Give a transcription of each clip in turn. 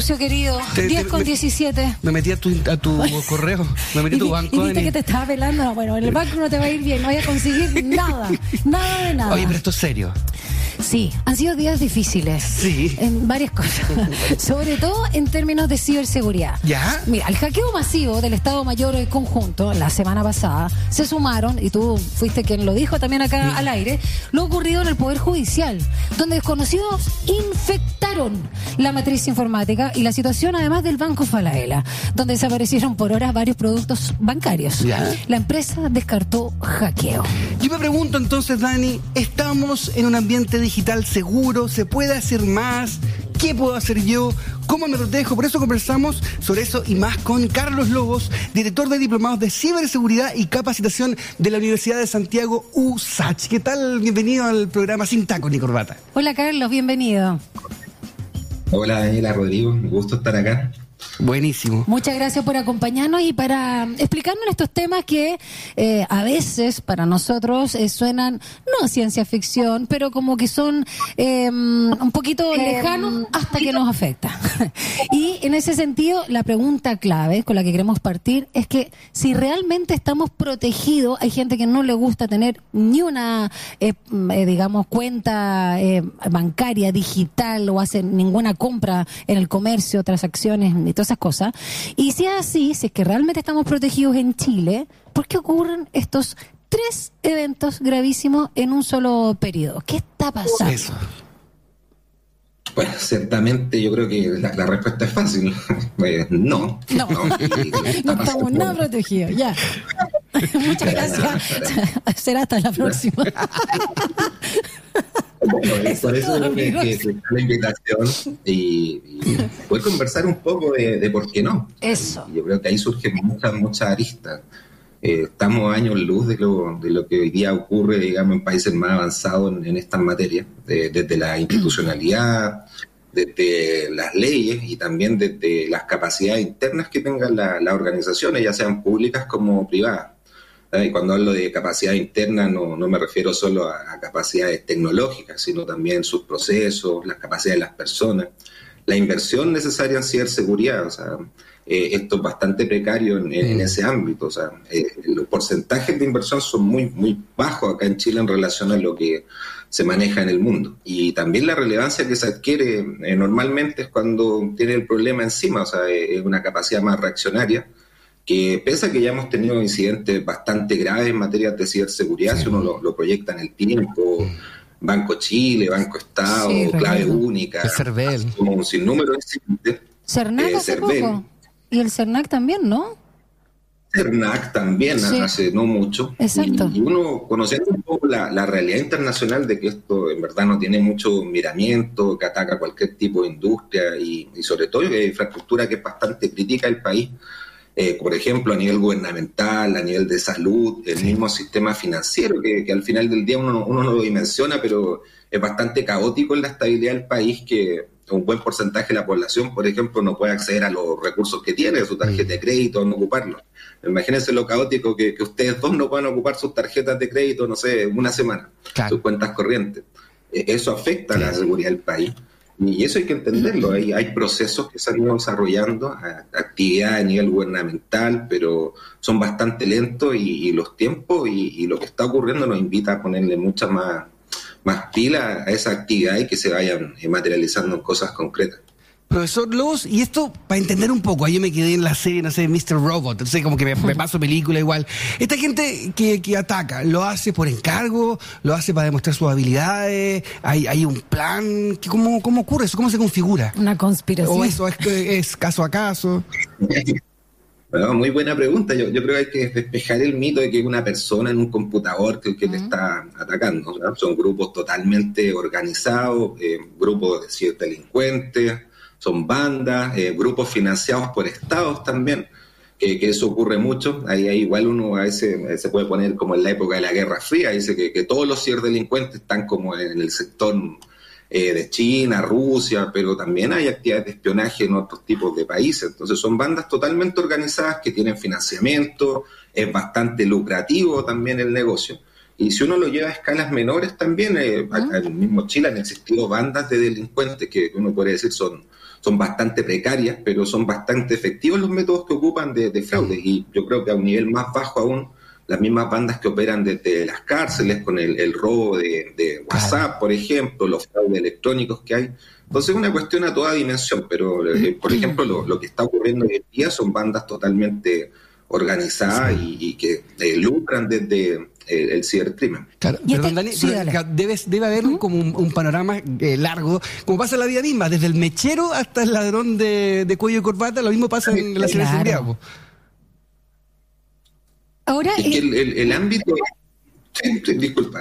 Lucio querido. 10 con 17. Me metí a tu, a tu correo, me metí a tu banco. Y viste que te estaba pelando. bueno, en el banco no te va a ir bien, no voy a conseguir nada. Nada de nada. Oye, pero esto es serio. Sí, han sido días difíciles. Sí. En varias cosas. Sobre todo en términos de ciberseguridad. ¿Ya? Mira, el hackeo masivo del Estado Mayor conjunto la semana pasada se sumaron, y tú fuiste quien lo dijo también acá al aire, lo ocurrido en el Poder Judicial, donde desconocidos infectaron la matriz informática y la situación además del Banco Falaela, donde desaparecieron por horas varios productos bancarios. ¿Ya? La empresa descartó hackeo. Yo me pregunto entonces, Dani, ¿estamos en un ambiente digital seguro? ¿Se puede hacer más? ¿Qué puedo hacer yo? ¿Cómo me protejo? Por eso conversamos sobre eso y más con Carlos Lobos, director de diplomados de ciberseguridad y capacitación de la Universidad de Santiago USACH. ¿Qué tal? Bienvenido al programa Sin Taco ni Corbata. Hola Carlos, bienvenido. Hola Daniela Rodrigo, un gusto estar acá. Buenísimo. Muchas gracias por acompañarnos y para explicarnos estos temas que eh, a veces para nosotros eh, suenan no ciencia ficción, pero como que son eh, un poquito lejanos hasta que nos afecta. y en ese sentido, la pregunta clave con la que queremos partir es que si realmente estamos protegidos, hay gente que no le gusta tener ni una, eh, eh, digamos, cuenta eh, bancaria digital o hace ninguna compra en el comercio, transacciones y todas esas cosas. Y si es así, si es que realmente estamos protegidos en Chile, ¿por qué ocurren estos tres eventos gravísimos en un solo periodo? ¿Qué está pasando? Eso. Bueno, ciertamente yo creo que la, la respuesta es fácil. Eh, no. No, Y- no estamos nada protegidos, ya. Muchas gracias. Será hasta la próxima. Eso por es eso todo, que, que la invitación y, y poder conversar un poco de, de por qué no. Eso. Yo creo que ahí surgen muchas, muchas aristas. Eh, estamos años luz de lo, de lo que hoy día ocurre, digamos, en países más avanzados en, en estas materias, de- desde la institucionalidad, desde las leyes y también desde las capacidades internas que tengan la- las organizaciones, ya sean públicas como privadas. ¿Eh? Y cuando hablo de capacidad interna no, no me refiero solo a, a capacidades tecnológicas, sino también sus procesos, las capacidades de las personas, la inversión necesaria en ciberseguridad. O sea, eh, esto es bastante precario en, en- en ese ámbito. O sea, eh, los porcentajes de inversión son muy, muy bajos acá en Chile en relación a lo que se maneja en el mundo. Y también la relevancia que se adquiere eh, normalmente es cuando tiene el problema encima, o sea, eh, es una capacidad más reaccionaria que pese a que ya hemos tenido incidentes bastante graves en materia de ciberseguridad, si uno lo, lo proyecta en el tiempo, Banco Chile, Banco Estado, Sí, clave única, El CERVEL. como un sinnúmero de incidentes. Cernac Eh, hace Cervel. poco. Y el Cernac también, ¿no? CERNAC también Sí. hace no mucho. Exacto. Y, uno conociendo un poco la, la realidad internacional de que esto en verdad no tiene mucho miramiento, que ataca cualquier tipo de industria y, y sobre todo que infraestructura que es bastante crítica del país, eh, por ejemplo, a nivel gubernamental, a nivel de salud, el mismo sistema financiero, que, que al final del día uno, no- uno no lo dimensiona, pero es bastante caótico en la estabilidad del país que un buen porcentaje de la población, por ejemplo, no puede acceder a los recursos que tiene, su tarjeta de crédito, no ocuparlos. Imagínense lo caótico que, que ustedes dos no puedan ocupar sus tarjetas de crédito, no sé, una semana, Claro. sus cuentas corrientes. Eh, Eso afecta a la seguridad del país. Y eso hay que entenderlo. Hay, hay procesos que se han ido desarrollando, actividades a nivel gubernamental, pero son bastante lentos y, y los tiempos y, y lo que está ocurriendo nos invita a ponerle mucha más, más pila a esa actividad y que se vayan eh, materializando en cosas concretas. Profesor Lobos, y esto para entender un poco, ahí yo me quedé en la serie, no sé, Mr. Robot, no sé, como que me, me paso película igual. Esta gente que, que ataca, ¿lo hace por encargo? ¿Lo hace para demostrar sus habilidades? ¿Hay, hay un plan? ¿Qué- ¿Cómo, ¿Cómo ocurre eso? ¿Cómo se configura? Una conspiración. ¿O eso es, es caso a caso? Bueno, muy buena pregunta. Yo, yo creo que hay que despejar el mito de que es una persona en un computador que, que te está atacando. ¿no? Son grupos totalmente organizados, eh, grupos de ciberdelincuentes, son bandas, eh, grupos financiados por estados también, que, que eso ocurre mucho. Ahí, ahí igual uno a veces se puede poner como en la época de la Guerra Fría, dice que, que todos los ciberdelincuentes están como en el sector eh, de China, Rusia, pero también hay actividades de espionaje en otros tipos de países. Entonces son bandas totalmente organizadas que tienen financiamiento, es bastante lucrativo también el negocio. Y si uno lo lleva a escalas menores también, eh, acá en el mismo Chile han existido bandas de delincuentes que uno puede decir son, son bastante precarias, pero son bastante efectivos los métodos que ocupan de, de fraude. Y yo creo que a un nivel más bajo aún, las mismas bandas que operan desde las cárceles con el, robo de, WhatsApp, por ejemplo, los fraudes electrónicos que hay. Entonces es una cuestión a toda dimensión, pero eh, por ejemplo lo, lo, que está ocurriendo hoy en día son bandas totalmente organizadas y, que eh, lucran desde eh, el cibercrimen. Claro, perdón, Dani, debe, haber como un, panorama eh, largo, como pasa en la vida misma, desde el mechero hasta el ladrón de, cuello y corbata, lo mismo pasa en la ciberseguridad. Ahora. el, el, ámbito. disculpa.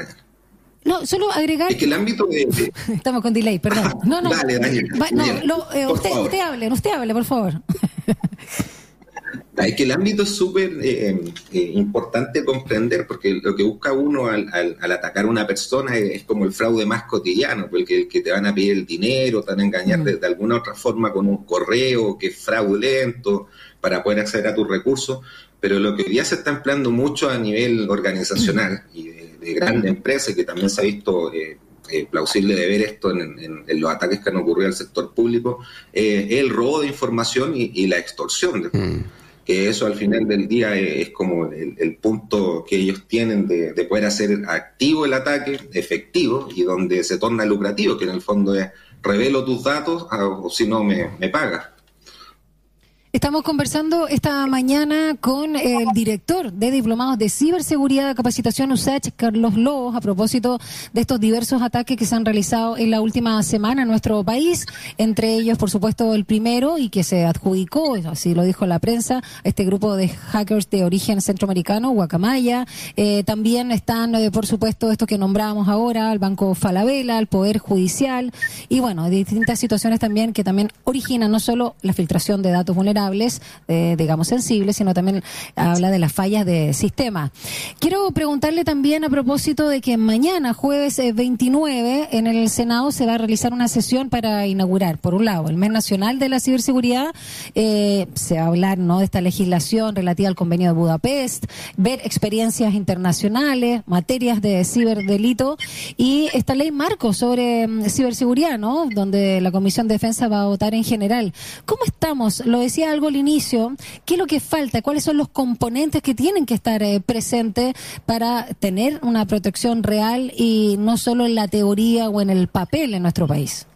No, solo agregar. Es que el ámbito de. Estamos con delay, perdón. No, no. Dale, Daniel. no, usted, usted hable, usted hable, por favor. Es que el ámbito es súper eh, eh, importante comprender, porque lo que busca uno al, atacar a una persona es, como el fraude más cotidiano, porque el que te van a pedir el dinero, te van a engañar mm. de, alguna otra forma con un correo que es fraudulento para poder acceder a tus recursos, pero lo que ya se está empleando mucho a nivel organizacional y de, grandes empresas, que también se ha visto... Eh, plausible de ver esto en, los ataques que han ocurrido al sector público, es el robo de información y, la extorsión. De, mm que eso al final del día es, como el, punto que ellos tienen de, poder hacer activo el ataque, efectivo, y donde se torna lucrativo, que en el fondo es revelo tus datos ah, o si no me, me pagas. Estamos conversando esta mañana con el director de Diplomados de Ciberseguridad de Capacitación USACH, Carlos Lobos, a propósito de estos diversos ataques que se han realizado en la última semana en nuestro país, entre ellos, por supuesto, el primero y que se adjudicó, así lo dijo la prensa, este grupo de hackers de origen centroamericano, Guacamaya. Eh, también están, eh, por supuesto, estos que nombramos ahora, el Banco Falabella, el Poder Judicial y, bueno, distintas situaciones también que también originan no solo la filtración de datos vulnerables, eh, digamos sensibles, sino también habla de las fallas de sistema. Quiero preguntarle también a propósito de que mañana, jueves 29, eh, en el Senado se va a realizar una sesión para inaugurar, por un lado, el mes nacional de la ciberseguridad, eh, se va a hablar ¿no? de esta legislación relativa al convenio de Budapest, ver experiencias internacionales, materias de ciberdelito y esta ley marco sobre mm, ciberseguridad, ¿no? donde la Comisión de Defensa va a votar en general. ¿Cómo estamos? Lo decía algo al inicio, ¿qué es lo que falta? ¿Cuáles son los componentes que tienen que estar eh, presentes para tener una protección real y no solo en la teoría o en el papel en nuestro país?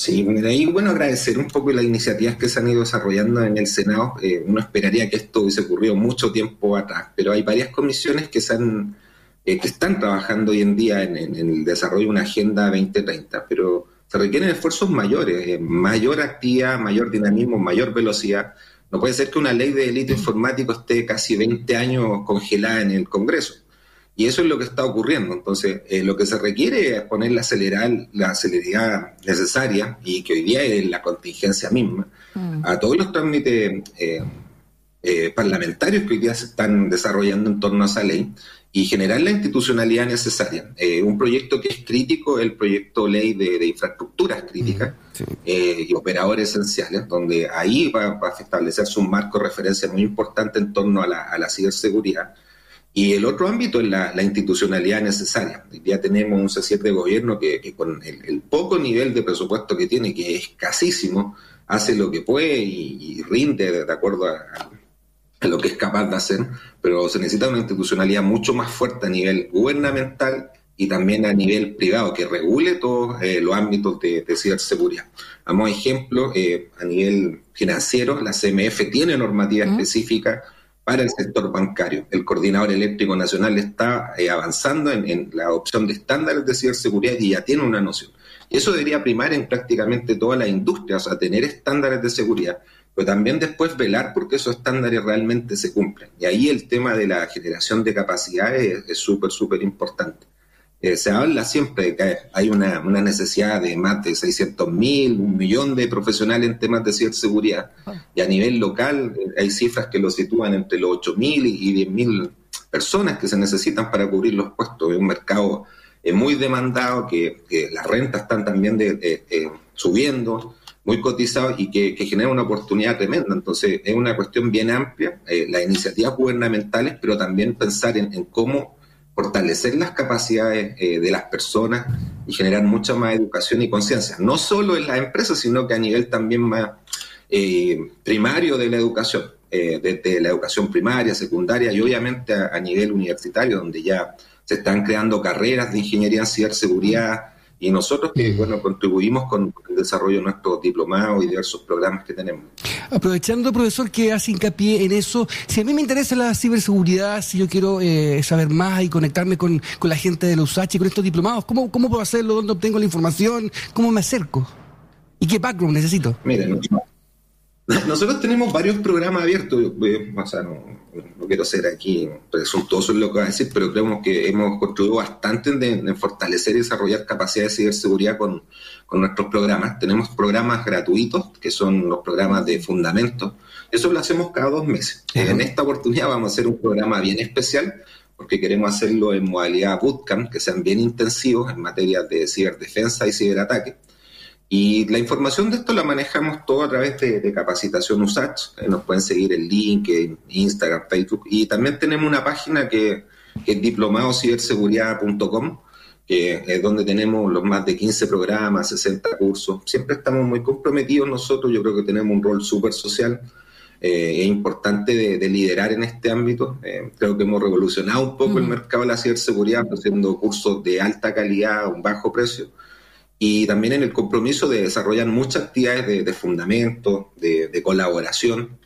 Sí, de ahí, bueno, agradecer un poco las iniciativas que se han ido desarrollando en el Senado. Eh, uno esperaría que esto hubiese ocurrido mucho tiempo atrás, pero hay varias comisiones que se han, eh, que están trabajando hoy en día en, en, el desarrollo de una agenda 2030, pero se requieren esfuerzos mayores, eh, mayor actividad, mayor dinamismo, mayor velocidad. No puede ser que una ley de delito informático esté casi 20 años congelada en el Congreso. Y eso es lo que está ocurriendo. Entonces, eh, lo que se requiere es poner la, la celeridad necesaria y que hoy día es la contingencia misma mm. a todos los trámites eh, parlamentarios que hoy día se están desarrollando en torno a esa ley y generar la institucionalidad necesaria. Eh, un proyecto que es crítico, el proyecto ley de, infraestructuras críticas eh, y operadores esenciales, donde ahí va, a establecerse un marco de referencia muy importante en torno a la, ciberseguridad. Y el otro ámbito es la, institucionalidad necesaria. Día tenemos un C7 de gobierno que, con el, poco nivel de presupuesto que tiene, que es escasísimo, hace lo que puede y, rinde de, acuerdo a lo que es capaz de hacer, pero se necesita una institucionalidad mucho más fuerte a nivel gubernamental y también a nivel privado, que regule todos eh, los ámbitos de, ciberseguridad. Vamos a ejemplo, eh, a nivel financiero, la CMF tiene normativa específica para el sector bancario. El Coordinador Eléctrico Nacional está eh, avanzando en, en, la adopción de estándares de ciberseguridad y ya tiene una noción. Y eso debería primar en prácticamente toda la industria, o sea, tener estándares de seguridad pero también después velar porque esos estándares realmente se cumplen. Y ahí el tema de la generación de capacidades es súper, súper importante. Eh, se habla siempre de que hay una, necesidad de más de 600 mil, un millón de profesionales en temas de ciberseguridad. Y a nivel local eh, hay cifras que lo sitúan entre los 8 mil y 10 mil personas que se necesitan para cubrir los puestos. Es un mercado eh, muy demandado, que, las rentas están también de, subiendo muy cotizados y que, genera una oportunidad tremenda. Entonces, es una cuestión bien amplia, eh, las iniciativas gubernamentales, pero también pensar en, cómo fortalecer las capacidades eh, de las personas y generar mucha más educación y conciencia, no solo en las empresas, sino que a nivel también más eh, primario de la educación, desde la educación primaria, secundaria y obviamente a, nivel universitario, donde ya se están creando carreras de ingeniería en ciberseguridad, y nosotros que, bueno, contribuimos con el desarrollo de nuestros diplomados y diversos programas que tenemos. Aprovechando, profesor, que hace hincapié en eso, si a mí me interesa la ciberseguridad, si yo quiero eh, saber más y conectarme con, la gente de los USACH con estos diplomados, ¿cómo, ¿cómo puedo hacerlo? ¿Dónde obtengo la información? ¿Cómo me acerco? ¿Y qué background necesito? Miren, nosotros tenemos varios programas abiertos, o sea, no, no quiero ser aquí presuntuoso en lo que voy a decir, pero creemos que hemos construido bastante en, fortalecer y desarrollar capacidades de ciberseguridad con, nuestros programas. Tenemos programas gratuitos, que son los programas de fundamento. Eso lo hacemos cada dos meses. En esta oportunidad vamos a hacer un programa bien especial, porque queremos hacerlo en modalidad bootcamp, que sean bien intensivos en materia de ciberdefensa y ciberataque. Y la información de esto la manejamos todo a través de, capacitación USACH. Eh, nos pueden seguir en LinkedIn, Instagram, Facebook. Y también tenemos una página que, es diplomadociberseguridad.com, que es donde tenemos los más de 15 programas, 60 cursos. Siempre estamos muy comprometidos nosotros. Yo creo que tenemos un rol súper social. Eh, es importante de, liderar en este ámbito. Eh, creo que hemos revolucionado un poco el mercado de la ciberseguridad haciendo cursos de alta calidad a un bajo precio y también en el compromiso de desarrollar muchas actividades de, fundamento, de, colaboración,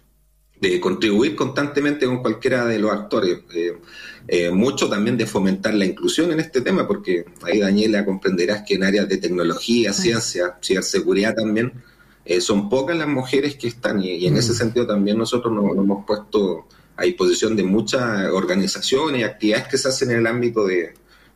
de contribuir constantemente con cualquiera de los actores. Eh, eh, mucho también de fomentar la inclusión en este tema, porque ahí Daniela comprenderás que en áreas de tecnología, ciencia, ciberseguridad también, eh, son pocas las mujeres que están y, en ese mm. sentido también nosotros nos, nos hemos puesto a disposición de muchas organizaciones y actividades que se hacen en el ámbito de,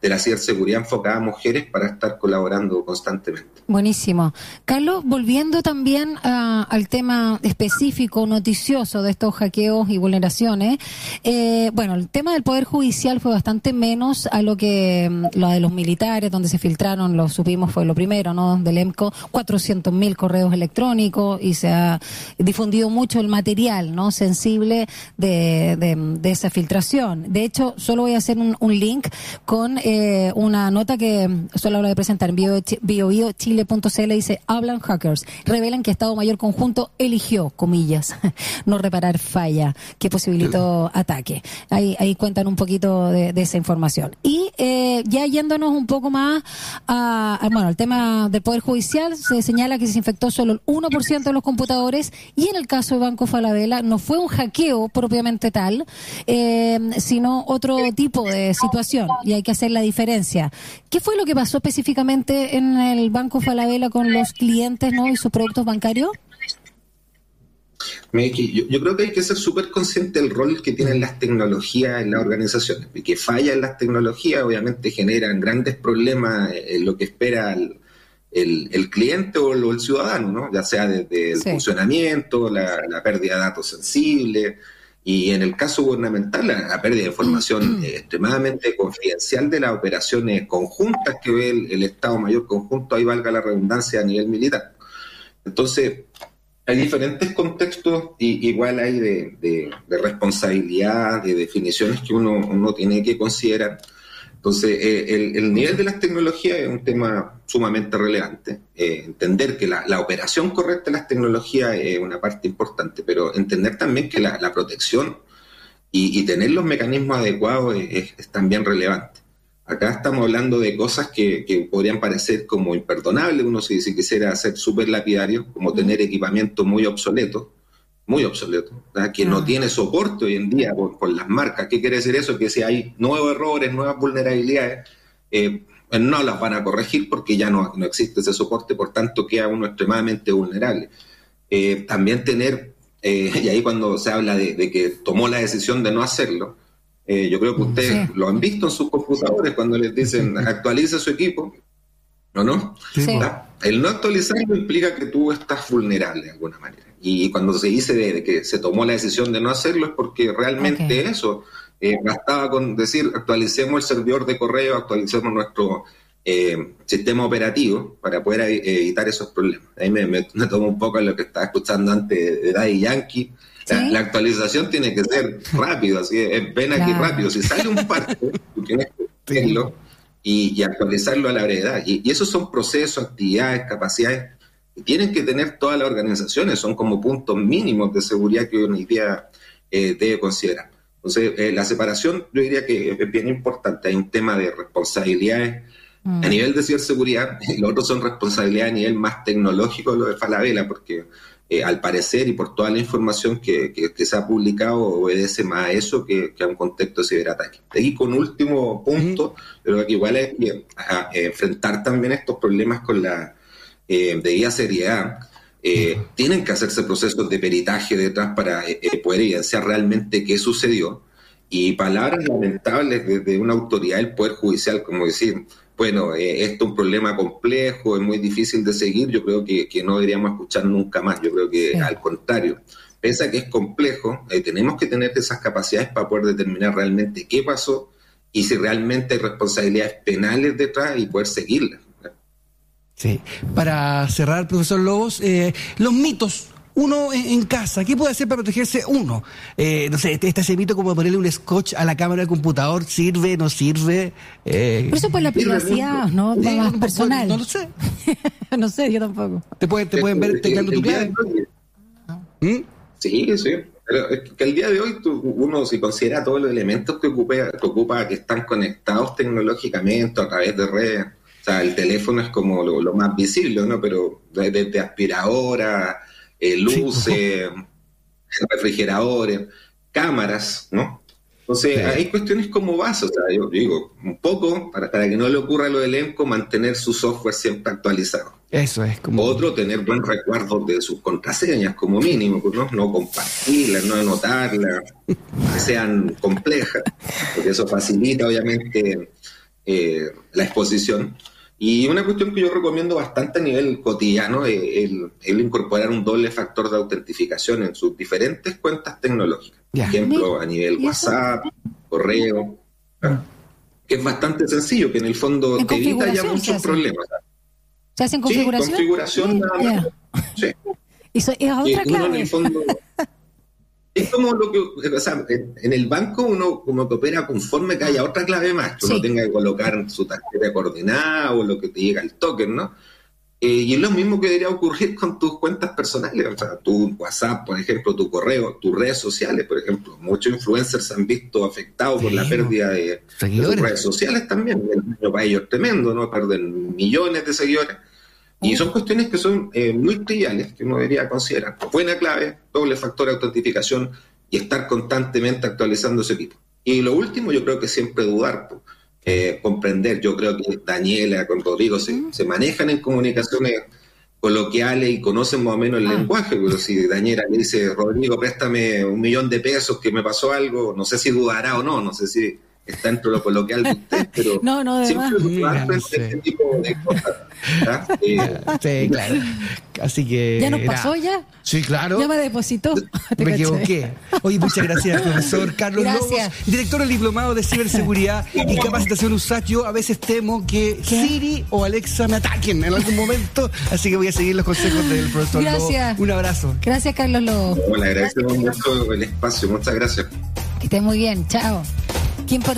de la ciberseguridad enfocada a mujeres para estar colaborando constantemente. Buenísimo. Carlos, volviendo también al tema específico, noticioso de estos hackeos y vulneraciones, eh, bueno, el tema del Poder Judicial fue bastante menos a lo que mm, lo de los militares, donde se filtraron, lo supimos, fue lo primero, ¿no? Del EMCO, 400.000 correos electrónicos y se ha difundido mucho el material, ¿no? Sensible de, esa filtración. De hecho, solo voy a hacer un, un link con eh, una nota que solo habla de presentar en BioBioChile.cl dice, hablan hackers, revelan que Estado Mayor Conjunto eligió, comillas, no reparar falla que posibilitó ataque. Ahí, ahí cuentan un poquito de, esa información. Y eh, ya yéndonos un poco más a, bueno, el tema del Poder Judicial, se señala que se infectó solo el 1% de los computadores y en el caso de Banco Falabella no fue un hackeo propiamente tal, eh, sino otro tipo de situación y hay que hacer la diferencia. ¿Qué fue lo que pasó específicamente en el Banco Falabella con los clientes ¿no? y sus productos bancarios? Yo, creo que hay que ser súper consciente del rol que tienen las tecnologías en las organizaciones. Y que falla en las tecnologías obviamente generan grandes problemas en lo que espera el, cliente o el, ciudadano, ¿no? ya sea desde el funcionamiento, la, la, pérdida de datos sensibles, y en el caso gubernamental, la, pérdida de información mm. extremadamente confidencial de las operaciones conjuntas que ve el, Estado Mayor conjunto, ahí valga la redundancia a nivel militar. Entonces, hay diferentes contextos y igual hay de, de, de responsabilidad, de definiciones que uno, uno tiene que considerar. Entonces, eh, el, nivel de las tecnologías es un tema sumamente relevante. Eh, entender que la, operación correcta de las tecnologías es una parte importante, pero entender también que la, protección y, tener los mecanismos adecuados es, también relevante. Acá estamos hablando de cosas que, podrían parecer como imperdonables, uno si, si quisiera ser súper lapidario, como tener equipamiento muy obsoleto, muy obsoleto, que no ah. tiene soporte hoy en día por, las marcas. ¿Qué quiere decir eso? Que si hay nuevos errores, nuevas vulnerabilidades, eh, no las van a corregir porque ya no, existe ese soporte, por tanto queda uno extremadamente vulnerable. Eh, también tener, eh, y ahí cuando se habla de, que tomó la decisión de no hacerlo, yo creo que ustedes lo han visto en sus computadores cuando les dicen actualice su equipo, ¿no? no? El no actualizarlo implica que tú estás vulnerable de alguna manera. Y cuando se dice de, que se tomó la decisión de no hacerlo es porque realmente eso, eh, bastaba con decir actualicemos el servidor de correo, actualicemos nuestro eh, sistema operativo para poder evitar esos problemas. Ahí me, me, tomo un poco lo que estaba escuchando antes de Daddy Yankee. La, actualización tiene que ser rápido, así es pena que rápido. Si sale un parche, tienes que hacerlo y, actualizarlo a la brevedad. Y, esos son procesos, actividades, capacidades tienen que tener todas las organizaciones, son como puntos mínimos de seguridad que hoy día eh, debe considerar. Entonces, eh, la separación yo diría que es bien importante. Hay un tema de responsabilidades mm. a nivel de ciberseguridad, y lo otro son responsabilidades a nivel más tecnológico, lo de Falabella, porque eh, al parecer y por toda la información que, se ha publicado obedece más a eso que, a un contexto de ciberataque. Y con último punto, pero que igual es enfrentar también estos problemas con la eh, debida seriedad. Eh, tienen que hacerse procesos de peritaje detrás para eh, poder evidenciar realmente qué sucedió. Y palabras lamentables de, de una autoridad del Poder Judicial, como decir, bueno, eh, esto es un problema complejo, es muy difícil de seguir, yo creo que, no deberíamos escuchar nunca más, yo creo que al contrario, pese a que es complejo, eh, tenemos que tener esas capacidades para poder determinar realmente qué pasó y si realmente hay responsabilidades penales detrás y poder seguirlas. Sí, para cerrar, profesor Lobos, eh, los mitos uno en, casa, ¿qué puede hacer para protegerse uno? Eh, no sé, este, este ese mito como ponerle un scotch a la cámara del computador, ¿sirve, no sirve? Eh, Pero eso por la privacidad, ¿no? más personal. No, lo sé. no sé, yo tampoco. ¿Te, pueden, te pueden ver teclando tu clave? ¿Mm? Sí, sí. Pero es que el día de hoy uno si considera todos los elementos que ocupa, que ocupa que están conectados tecnológicamente a través de redes, sea, el teléfono es como lo, más visible, ¿no? Pero desde aspiradora, eh, luces, refrigeradores, cámaras, ¿no? Entonces, hay cuestiones como base, o sea, yo digo, un poco, para, para que no le ocurra lo elenco, mantener su software siempre actualizado. Eso es como... Otro, tener buen recuerdo de sus contraseñas como mínimo, ¿no? no compartirlas, no anotarlas, que sean complejas, porque eso facilita obviamente eh, la exposición. Y una cuestión que yo recomiendo bastante a nivel cotidiano es el, incorporar un doble factor de autentificación en sus diferentes cuentas tecnológicas. Por ejemplo, a nivel WhatsApp, correo, que es bastante sencillo, que en el fondo te evita ya muchos problemas. ¿Se hace en configuración? Sí, configuración nada más. Sí. Eso es otra clave. En el fondo, es como lo que, o sea, en, el banco uno como que opera conforme que haya otra clave más, que uno tenga que colocar su tarjeta coordenada o lo que te llega el token, ¿no? Eh, y es lo mismo que debería ocurrir con tus cuentas personales, o sea, tu WhatsApp, por ejemplo, tu correo, tus redes sociales, por ejemplo. Muchos influencers se han visto afectados por la pérdida de, de, redes sociales también. El para ellos es tremendo, ¿no? Perden millones de seguidores. Y son cuestiones que son eh, muy triviales que uno debería considerar. Buena clave, doble factor de autentificación y estar constantemente actualizando ese equipo. Y lo último, yo creo que siempre dudar, eh, comprender. Yo creo que Daniela con Rodrigo se, se, manejan en comunicaciones coloquiales y conocen más o menos el ah. lenguaje, pero si Daniela le dice, Rodrigo, préstame un millón de pesos que me pasó algo, no sé si dudará o no, no sé si está dentro de lo coloquial de usted, pero no, no, siempre este tipo de cosas. Eh, sí, claro. Así que. ¿Ya nos pasó ya? Sí, claro. Ya me depositó. me equivoqué. Oye, muchas gracias, profesor Carlos gracias. Lobos, director del Diplomado de Ciberseguridad y Capacitación USAC. Yo a veces temo que Siri o Alexa me ataquen en algún momento, así que voy a seguir los consejos del profesor Gracias. Un abrazo. Gracias, Carlos Lobos. Bueno, agradecemos mucho el espacio. Muchas gracias. Que esté muy bien. Chao. Qué importante.